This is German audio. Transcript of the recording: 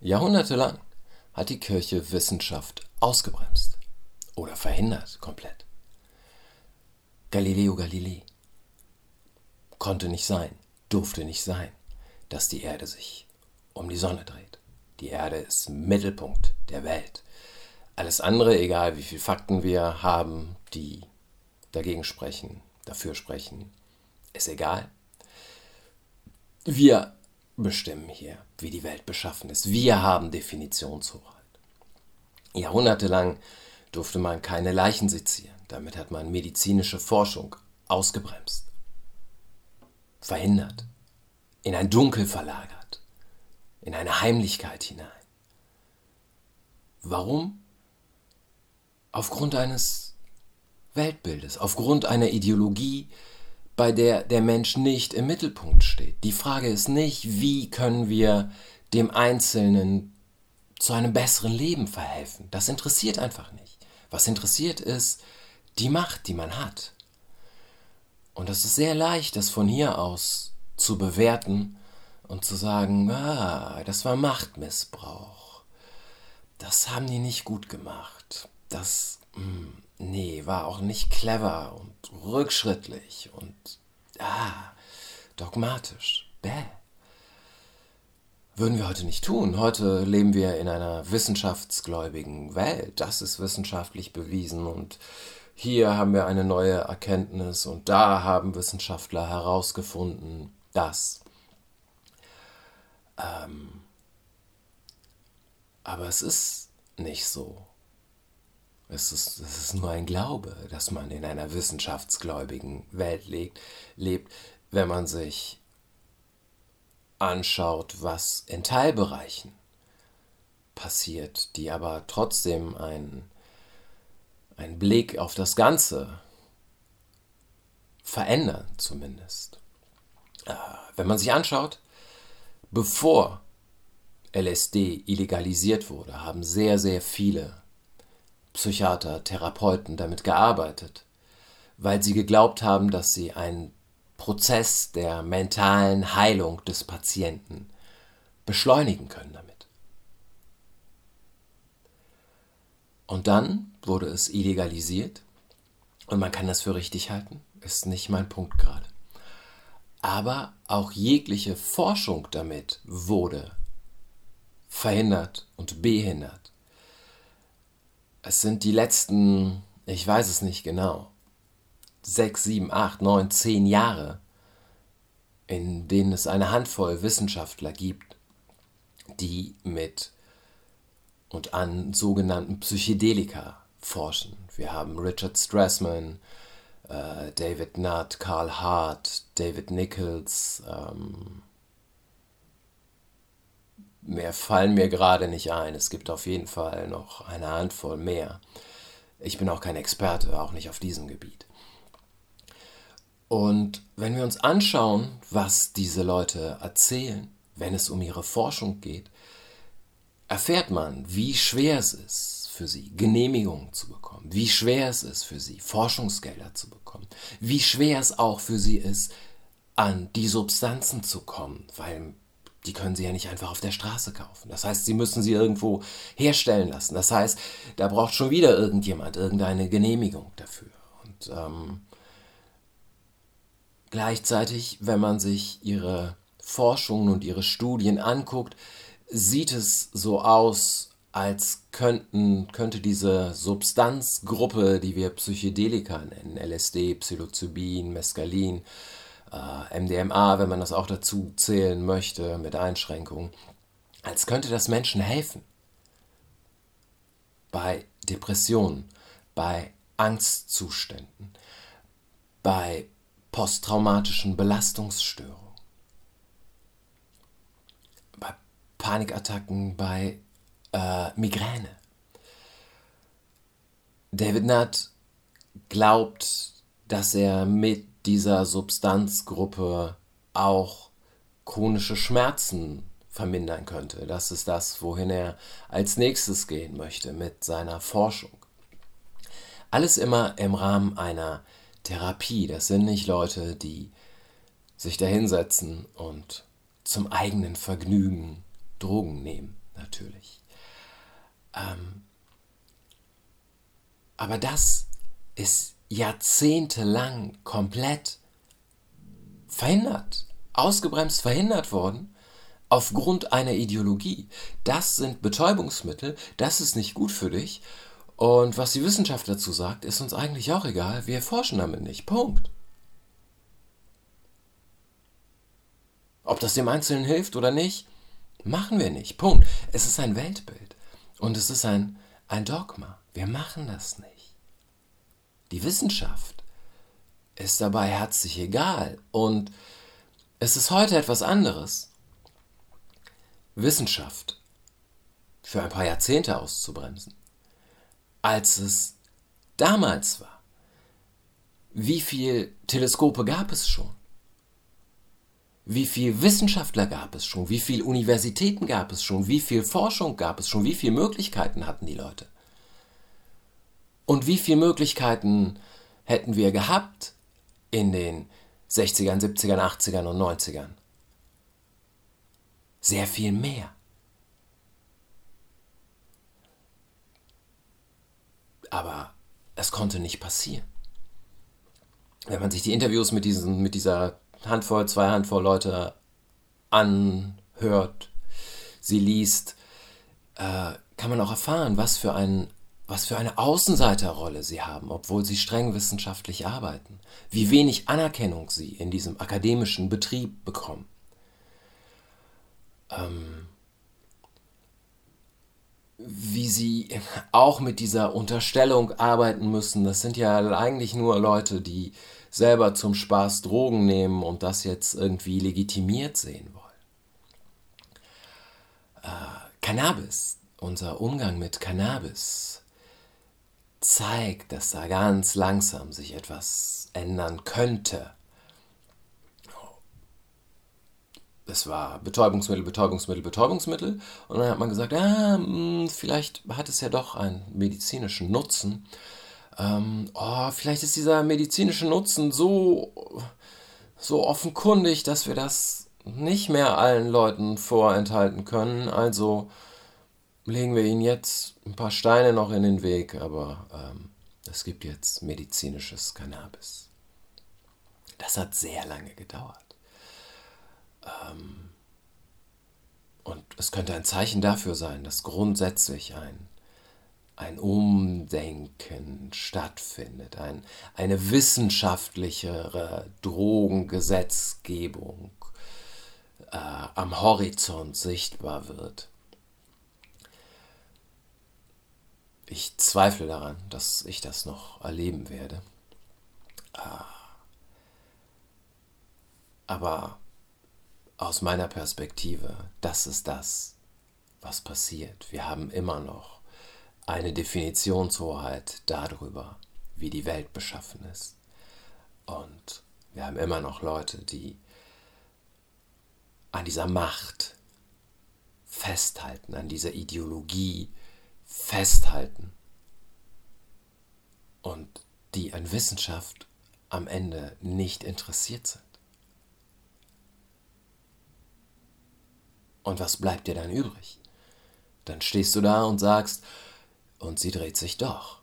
Jahrhundertelang hat die Kirche Wissenschaft ausgebremst oder verhindert komplett. Galileo Galilei konnte nicht sein, durfte nicht sein, dass die Erde sich um die Sonne dreht. Die Erde ist Mittelpunkt der Welt. Alles andere, egal wie viele Fakten wir haben, die dagegen sprechen, dafür sprechen, ist egal. Wir bestimmen hier, wie die Welt beschaffen ist. Wir haben Definitionshoheit. Jahrhundertelang durfte man keine Leichen sezieren. Damit hat man medizinische Forschung ausgebremst, verhindert, in ein Dunkel verlagert, in eine Heimlichkeit hinein. Warum? Aufgrund eines Weltbildes, aufgrund einer Ideologie, bei der der Mensch nicht im Mittelpunkt steht. Die Frage ist nicht, wie können wir dem Einzelnen zu einem besseren Leben verhelfen. Das interessiert einfach nicht. Was interessiert ist die Macht, die man hat. Und es ist sehr leicht, das von hier aus zu bewerten und zu sagen, ah, das war Machtmissbrauch. Das haben die nicht gut gemacht. Das, mh, hm, nee, war auch nicht clever und rückschrittlich und, ah, dogmatisch. Bäh. Würden wir heute nicht tun. Heute leben wir in einer wissenschaftsgläubigen Welt. Das ist wissenschaftlich bewiesen und hier haben wir eine neue Erkenntnis und da haben Wissenschaftler herausgefunden, dass. Ähm, aber es ist nicht so. Es ist, es ist nur ein Glaube, dass man in einer wissenschaftsgläubigen Welt lebt, lebt, wenn man sich anschaut, was in Teilbereichen passiert, die aber trotzdem einen, einen Blick auf das Ganze verändern zumindest. Äh, wenn man sich anschaut, bevor LSD illegalisiert wurde, haben sehr, sehr viele Psychiater, Therapeuten damit gearbeitet, weil sie geglaubt haben, dass sie einen Prozess der mentalen Heilung des Patienten beschleunigen können damit. Und dann wurde es illegalisiert und man kann das für richtig halten, ist nicht mein Punkt gerade. Aber auch jegliche Forschung damit wurde verhindert und behindert. Es sind die letzten, ich weiß es nicht genau, sechs, sieben, acht, neun, zehn Jahre, in denen es eine Handvoll Wissenschaftler gibt, die mit und an sogenannten Psychedelika forschen. Wir haben Richard Strassman, äh, David Nutt, Carl Hart, David Nichols. Ähm, mehr fallen mir gerade nicht ein. Es gibt auf jeden Fall noch eine Handvoll mehr. Ich bin auch kein Experte, auch nicht auf diesem Gebiet. Und wenn wir uns anschauen, was diese Leute erzählen, wenn es um ihre Forschung geht, erfährt man, wie schwer es ist für sie, Genehmigungen zu bekommen, wie schwer es ist für sie, Forschungsgelder zu bekommen, wie schwer es auch für sie ist, an die Substanzen zu kommen, weil die können sie ja nicht einfach auf der Straße kaufen. Das heißt, sie müssen sie irgendwo herstellen lassen. Das heißt, da braucht schon wieder irgendjemand irgendeine Genehmigung dafür. Und ähm, Gleichzeitig, wenn man sich ihre Forschungen und ihre Studien anguckt, sieht es so aus, als könnten, könnte diese Substanzgruppe, die wir Psychedelika nennen, LSD, Psilocybin, Mescalin, äh, MDMA, wenn man das auch dazu zählen möchte, mit Einschränkungen, als könnte das Menschen helfen. Bei Depressionen, bei Angstzuständen, bei posttraumatischen Belastungsstörungen, bei Panikattacken, bei äh, Migräne. David Nutt glaubt, dass er mit dieser Substanzgruppe auch chronische Schmerzen vermindern könnte. Das ist das, wohin er als nächstes gehen möchte mit seiner Forschung. Alles immer im Rahmen einer Therapie. Das sind nicht Leute, die sich da hinsetzen und zum eigenen Vergnügen Drogen nehmen. natürlich. Ähm, aber das ist jahrzehntelang komplett verhindert, ausgebremst verhindert worden aufgrund einer Ideologie. Das sind Betäubungsmittel, das ist nicht gut für dich. Und was die Wissenschaft dazu sagt, ist uns eigentlich auch egal. Wir forschen damit nicht. Punkt. Ob das dem Einzelnen hilft oder nicht, machen wir nicht. Punkt. Es ist ein Weltbild. Und es ist ein, ein Dogma. Wir machen das nicht. Die Wissenschaft ist dabei herzlich egal. Und es ist heute etwas anderes. Wissenschaft für ein paar Jahrzehnte auszubremsen, als es damals war. Wie viele Teleskope gab es schon? Wie viele Wissenschaftler gab es schon? Wie viele Universitäten gab es schon? Wie viel Forschung gab es schon? Wie viele Möglichkeiten hatten die Leute? Und wie viele Möglichkeiten hätten wir gehabt in den 60ern, 70ern, 80ern und 90ern? Sehr viel mehr. Aber es konnte nicht passieren. Wenn man sich die Interviews mit, diesen, mit dieser Handvoll, zwei Handvoll Leute anhört, sie liest, äh, kann man auch erfahren, was für ein was für eine Außenseiterrolle sie haben, obwohl sie streng wissenschaftlich arbeiten, wie wenig Anerkennung sie in diesem akademischen Betrieb bekommen. Ähm, wie sie auch mit dieser Unterstellung arbeiten müssen, das sind ja eigentlich nur Leute, die selber zum Spaß Drogen nehmen und das jetzt irgendwie legitimiert sehen wollen. Äh, Cannabis, unser Umgang mit Cannabis zeigt, dass da ganz langsam sich etwas ändern könnte. Es war Betäubungsmittel, Betäubungsmittel, Betäubungsmittel. Und dann hat man gesagt, ja, hm, vielleicht hat es ja doch einen medizinischen Nutzen. Ähm, oh, vielleicht ist dieser medizinische Nutzen so, so offenkundig, dass wir das nicht mehr allen Leuten vorenthalten können. Also legen wir ihnen jetzt ein paar Steine noch in den Weg, aber ähm, es gibt jetzt medizinisches Cannabis. Das hat sehr lange gedauert. Ähm, und es könnte ein Zeichen dafür sein, dass grundsätzlich ein, ein Umdenken stattfindet, ein, eine wissenschaftlichere Drogengesetzgebung äh, am Horizont sichtbar wird. Ich zweifle daran, dass ich das noch erleben werde. Ah. Aber aus meiner Perspektive, das ist das, was passiert. Wir haben immer noch eine Definitionshoheit darüber, wie die Welt beschaffen ist. Und wir haben immer noch Leute, die an dieser Macht festhalten, an dieser Ideologie, festhalten und die an Wissenschaft am Ende nicht interessiert sind. Und was bleibt dir dann übrig? Dann stehst du da und sagst, und sie dreht sich doch.